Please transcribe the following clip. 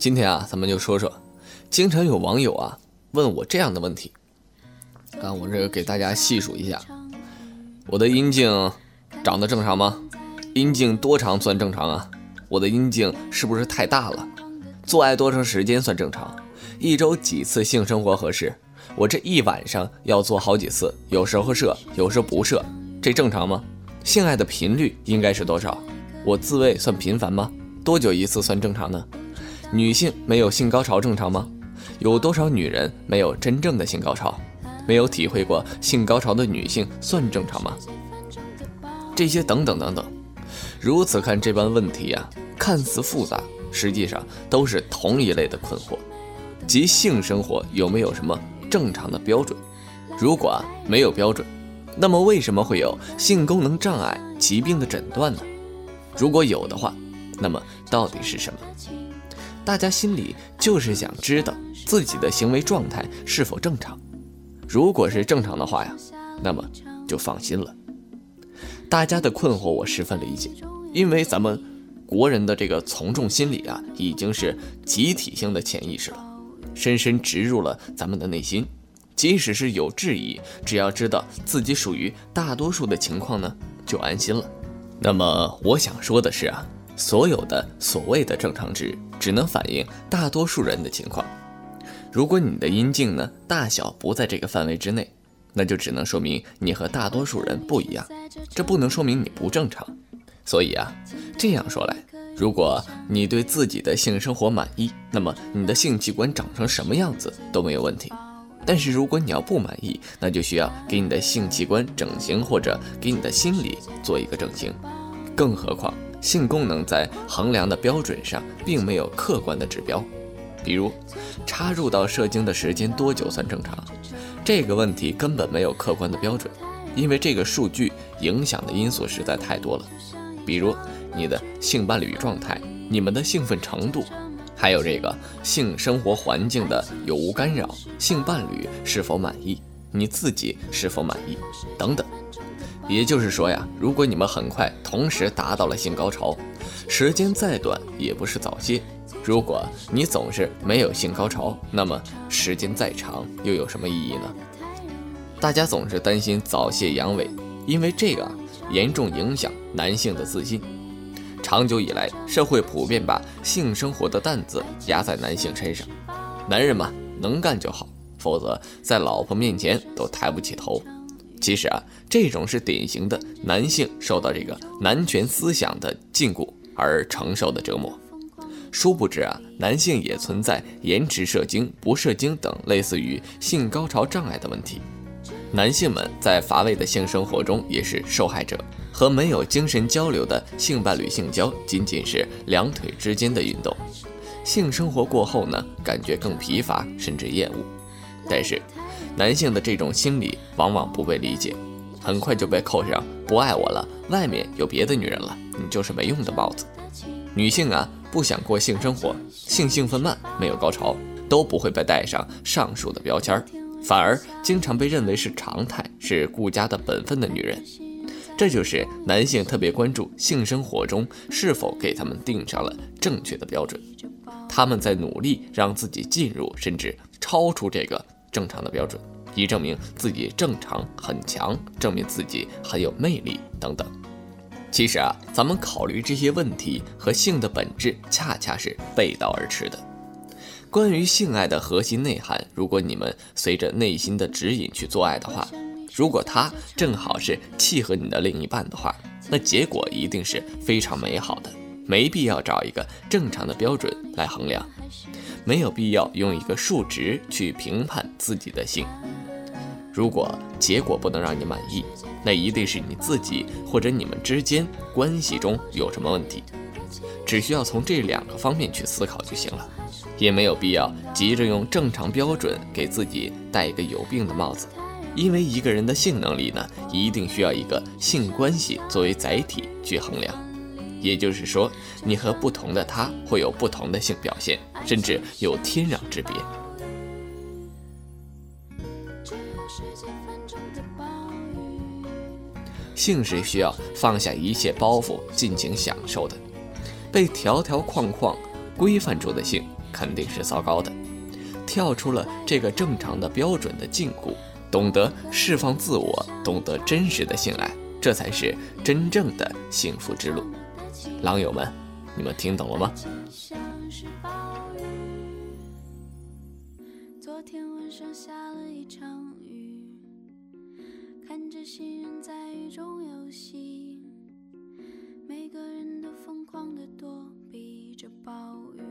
今天啊，咱们就说说，经常有网友啊问我这样的问题，啊，我这个给大家细数一下，我的阴茎长得正常吗？阴茎多长算正常啊？我的阴茎是不是太大了？做爱多长时间算正常？一周几次性生活合适？我这一晚上要做好几次，有时候射，有时候不射，这正常吗？性爱的频率应该是多少？我自慰算频繁吗？多久一次算正常呢？女性没有性高潮正常吗？有多少女人没有真正的性高潮？没有体会过性高潮的女性算正常吗？这些等等等等，如此看这般问题呀，看似复杂，实际上都是同一类的困惑，即性生活有没有什么正常的标准？如果啊没有标准，那么为什么会有性功能障碍疾病的诊断呢？如果有的话，那么到底是什么？大家心里就是想知道自己的行为状态是否正常。如果是正常的话呀，那么就放心了。大家的困惑我十分理解，因为咱们国人的这个从众心理啊，已经是集体性的潜意识了，深深植入了咱们的内心。即使是有质疑，只要知道自己属于大多数的情况呢，就安心了。那么我想说的是啊。所有的所谓的正常值，只能反映大多数人的情况。如果你的阴茎呢大小不在这个范围之内，那就只能说明你和大多数人不一样，这不能说明你不正常。所以啊，这样说来，如果你对自己的性生活满意，那么你的性器官长成什么样子都没有问题。但是如果你要不满意，那就需要给你的性器官整形，或者给你的心理做一个整形。更何况。性功能在衡量的标准上并没有客观的指标，比如插入到射精的时间多久算正常，这个问题根本没有客观的标准，因为这个数据影响的因素实在太多了，比如你的性伴侣状态、你们的兴奋程度，还有这个性生活环境的有无干扰、性伴侣是否满意、你自己是否满意等等。也就是说呀，如果你们很快同时达到了性高潮，时间再短也不是早泄；如果你总是没有性高潮，那么时间再长又有什么意义呢？大家总是担心早泄阳痿，因为这个严重影响男性的自信。长久以来，社会普遍把性生活的担子压在男性身上，男人嘛，能干就好，否则在老婆面前都抬不起头。其实啊，这种是典型的男性受到这个男权思想的禁锢而承受的折磨。殊不知啊，男性也存在延迟射精、不射精等类似于性高潮障碍的问题。男性们在乏味的性生活中也是受害者，和没有精神交流的性伴侣性交仅仅是两腿之间的运动。性生活过后呢，感觉更疲乏，甚至厌恶。但是。男性的这种心理往往不被理解，很快就被扣上不爱我了，外面有别的女人了，你就是没用的帽子。女性啊，不想过性生活，性兴奋慢，没有高潮，都不会被带上上述的标签，反而经常被认为是常态，是顾家的本分的女人。这就是男性特别关注性生活中是否给他们定上了正确的标准，他们在努力让自己进入甚至超出这个。正常的标准，以证明自己正常很强，证明自己很有魅力等等。其实啊，咱们考虑这些问题和性的本质恰恰是背道而驰的。关于性爱的核心内涵，如果你们随着内心的指引去做爱的话，如果他正好是契合你的另一半的话，那结果一定是非常美好的。没必要找一个正常的标准来衡量。没有必要用一个数值去评判自己的性。如果结果不能让你满意，那一定是你自己或者你们之间关系中有什么问题。只需要从这两个方面去思考就行了，也没有必要急着用正常标准给自己戴一个有病的帽子。因为一个人的性能力呢，一定需要一个性关系作为载体去衡量。也就是说，你和不同的他会有不同的性表现，甚至有天壤之别。性是需要放下一切包袱，尽情享受的。被条条框框规范住的性肯定是糟糕的。跳出了这个正常的标准的禁锢，懂得释放自我，懂得真实的性爱，这才是真正的幸福之路。狼友们，你们听懂了吗？昨天晚上下了一场雨，看着行人在雨中游戏，每个人都疯狂的躲避着暴雨。